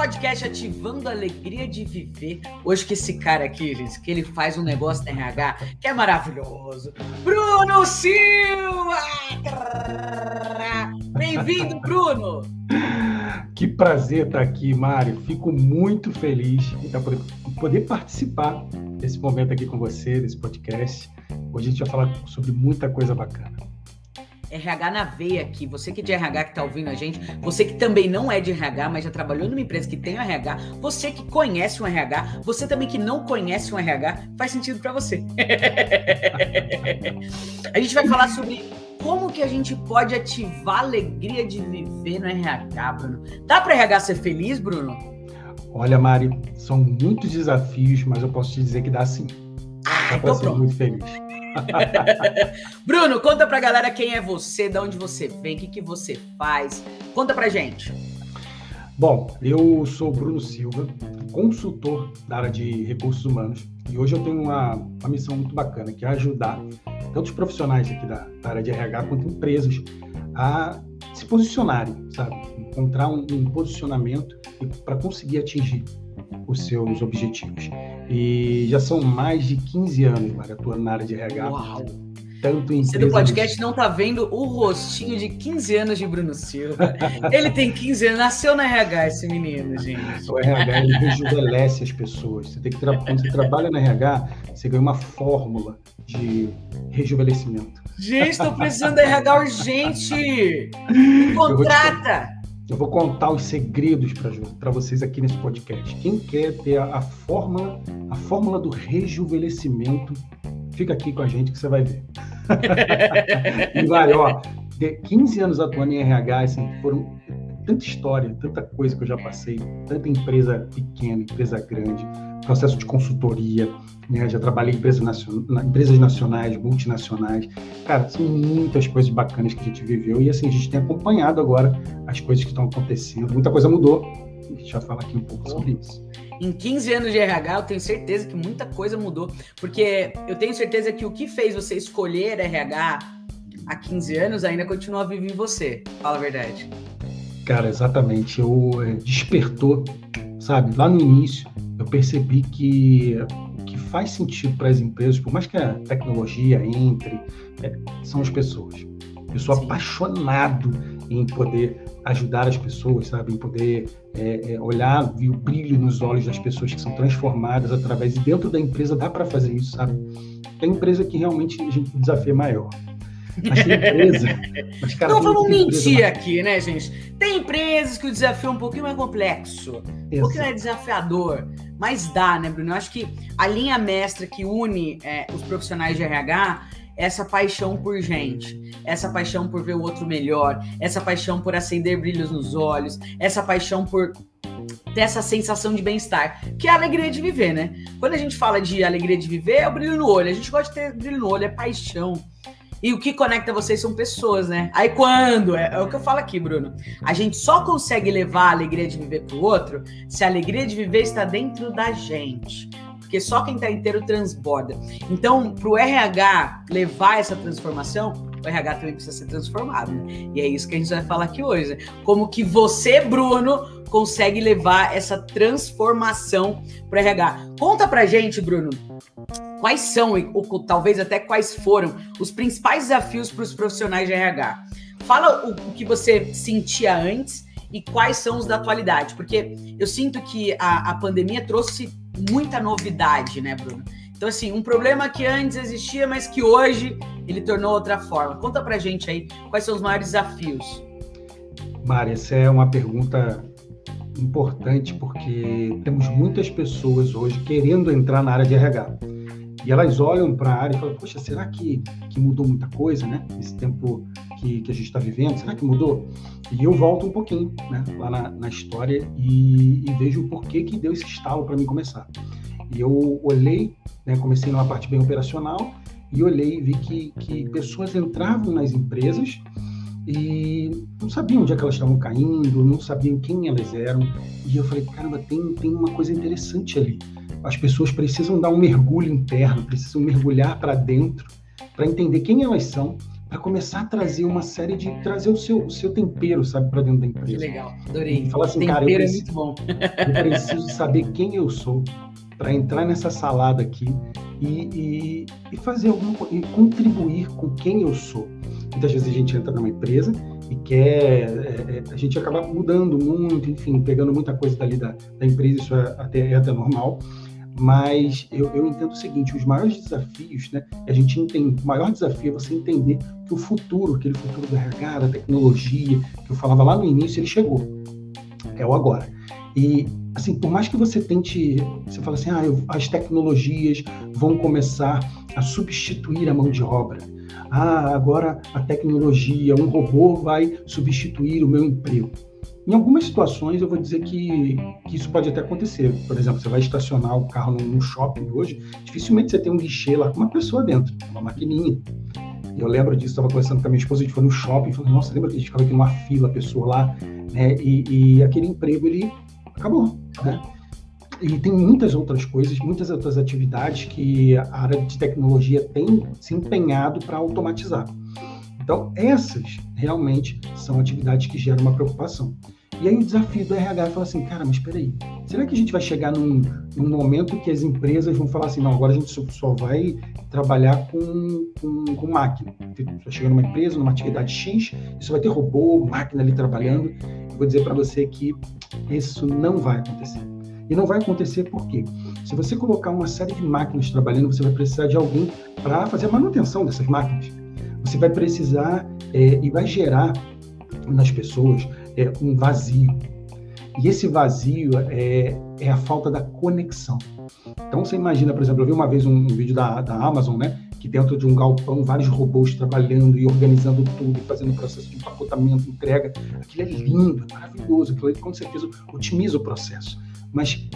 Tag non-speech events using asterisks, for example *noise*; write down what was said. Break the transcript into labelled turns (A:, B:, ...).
A: podcast Ativando a Alegria de Viver. Hoje que esse cara aqui, gente, que ele faz um negócio na RH que é maravilhoso. Bruno Silva! Bem-vindo, Bruno!
B: Que prazer estar aqui, Mário. Fico muito feliz de poder participar desse momento aqui com você, desse podcast. Hoje a gente vai falar sobre muita coisa bacana.
A: RH na veia aqui. Você que é de RH que está ouvindo a gente, você que também não é de RH, mas já trabalhou numa empresa que tem um RH, você que conhece um RH, você também que não conhece um RH, faz sentido para você. *laughs* a gente vai falar sobre como que a gente pode ativar a alegria de viver no RH, Bruno. Dá para RH ser feliz, Bruno?
B: Olha, Mari, são muitos desafios, mas eu posso te dizer que dá sim.
A: Ah, dá então ser pronto. muito feliz. *laughs* Bruno, conta pra galera quem é você, de onde você vem, o que, que você faz. Conta pra gente.
B: Bom, eu sou Bruno Silva, consultor da área de recursos humanos, e hoje eu tenho uma, uma missão muito bacana, que é ajudar tanto os profissionais aqui da, da área de RH quanto empresas a se posicionarem, sabe? Encontrar um, um posicionamento para conseguir atingir os seus objetivos. E já são mais de 15 anos, Maria, atuando na área de RH.
A: Uau! Tanto em Você do podcast não tá vendo o rostinho de 15 anos de Bruno Silva. Ele tem 15 anos, nasceu na RH esse menino, gente.
B: O RH ele rejuvenesce as pessoas. Você tem que quando você trabalha na RH, você ganha uma fórmula de rejuvenescimento.
A: Gente, estou precisando da RH urgente. *laughs* Me contrata.
B: Eu vou contar os segredos para vocês aqui nesse podcast. Quem quer ter a, a, fórmula, a fórmula do rejuvenescimento, fica aqui com a gente que você vai ver. *laughs* e vai, ó, 15 anos atuando em RH, assim, foram tanta história, tanta coisa que eu já passei, tanta empresa pequena, empresa grande, processo de consultoria, né? já trabalhei em empresas, nacion... empresas nacionais, multinacionais. Cara, são muitas coisas bacanas que a gente viveu e assim, a gente tem acompanhado agora as coisas que estão acontecendo. Muita coisa mudou. A gente vai falar aqui um pouco sobre isso.
A: Em 15 anos de RH, eu tenho certeza que muita coisa mudou, porque eu tenho certeza que o que fez você escolher RH há 15 anos ainda continua vivo em você. Fala a verdade.
B: Cara, exatamente. Eu é, despertou, sabe? Lá no início, eu percebi que que faz sentido para as empresas, por mais que a tecnologia entre, é, são as pessoas. Eu sou Sim. apaixonado em poder ajudar as pessoas, sabe? Em poder é, é, olhar e o brilho nos olhos das pessoas que são transformadas através. E dentro da empresa dá para fazer isso, sabe? Tem empresa que realmente a gente, o desafio é maior.
A: Mas tem empresa. Mas, cara, não vamos mentir aqui, né, gente? Tem empresas que o desafio é um pouquinho mais complexo, um pouquinho mais desafiador, mas dá, né, Bruno? Eu acho que a linha mestra que une é, os profissionais de RH é essa paixão por gente, essa paixão por ver o outro melhor, essa paixão por acender brilhos nos olhos, essa paixão por ter essa sensação de bem-estar, que é a alegria de viver, né? Quando a gente fala de alegria de viver, é o brilho no olho. A gente gosta de ter brilho no olho, é paixão. E o que conecta vocês são pessoas, né? Aí quando, é, é, o que eu falo aqui, Bruno, a gente só consegue levar a alegria de viver pro outro se a alegria de viver está dentro da gente. Porque só quem tá inteiro transborda. Então, pro RH levar essa transformação, o RH também precisa ser transformado. Né? E é isso que a gente vai falar aqui hoje. Né? Como que você, Bruno, consegue levar essa transformação pro RH. Conta pra gente, Bruno, quais são, ou talvez até quais foram, os principais desafios para os profissionais de RH. Fala o, o, que você sentia antes e quais são os da atualidade, porque eu sinto que a, a pandemia trouxe muita novidade, né, Bruno? Então, assim, um problema que antes existia, mas que hoje ele tornou outra forma. Conta pra gente aí quais são os maiores desafios.
B: Mari, essa é uma pergunta importante porque temos muitas pessoas hoje querendo entrar na área de RH. E elas olham para a área e falam, poxa, será que, que mudou muita coisa, né? Esse tempo que, que a gente está vivendo, será que mudou? E eu volto um pouquinho né, lá na, na história e, e, vejo o porquê que deu esse estalo para mim começar. E eu olhei, né, comecei numa parte bem operacional, e olhei e vi que, que pessoas entravam nas empresas e não sabiam onde é que elas estavam caindo, não sabiam quem elas eram. E eu falei, caramba, tem, tem uma coisa interessante ali as pessoas precisam dar um mergulho interno, precisam mergulhar para dentro para entender quem elas são, para começar a trazer uma série de trazer o seu, o seu tempero, sabe, para dentro da empresa.
A: Que legal, adorei.
B: E falar assim, tempero cara, eu preciso, é muito bom. *laughs* eu preciso saber quem eu sou para entrar nessa salada aqui e, e, e fazer alguma e contribuir com quem eu sou. Muitas vezes a gente entra numa empresa e quer, é, é, a gente acaba mudando muito, enfim, pegando muita coisa dali da, da empresa, isso é até, é até normal, mas eu, eu, entendo o seguinte: os maiores desafios, né? A gente entende, o maior desafio é você entender que o futuro, aquele futuro do RH, da tecnologia, que eu falava lá no início, ele chegou. É o agora. E, assim, por mais que você tente, você fala assim, ah, eu, as tecnologias vão começar a substituir a mão de obra. Ah, agora a tecnologia, um robô vai substituir o meu emprego. Em algumas situações, eu vou dizer que, que, isso pode até acontecer. Por exemplo, você vai estacionar o carro no, shopping hoje, dificilmente você tem um guichê lá com uma pessoa dentro, uma maquininha. Eu lembro disso, estava conversando com a minha esposa, a gente foi no shopping, falou, nossa, lembra que a gente ficava aqui numa fila, a pessoa lá, né? E, e aquele emprego, ele acabou, né? E tem muitas outras coisas, muitas outras atividades que a área de tecnologia tem se empenhado para automatizar. Então, essas realmente são atividades que geram uma preocupação. E aí o desafio do RH é falar assim, cara, mas espera aí, será que a gente vai chegar num, num, momento que as empresas vão falar assim, não, agora a gente só, só vai trabalhar com, com, com máquina. Você vai chegar numa empresa, numa atividade X, isso vai ter robô, máquina ali trabalhando. Eu vou dizer para você que isso não vai acontecer. E não vai acontecer por quê? Se você colocar uma série de máquinas trabalhando, você vai precisar de alguém para fazer a manutenção dessas máquinas. Você vai precisar é, e vai gerar nas pessoas é, um vazio. E esse vazio é, é a falta da conexão. Então você imagina, por exemplo, eu vi uma vez um, um vídeo da, da Amazon, né? Que dentro de um galpão, vários robôs trabalhando e organizando tudo, fazendo o processo de empacotamento, entrega. Aquilo é lindo, é maravilhoso, aquilo com certeza otimiza o processo. Mas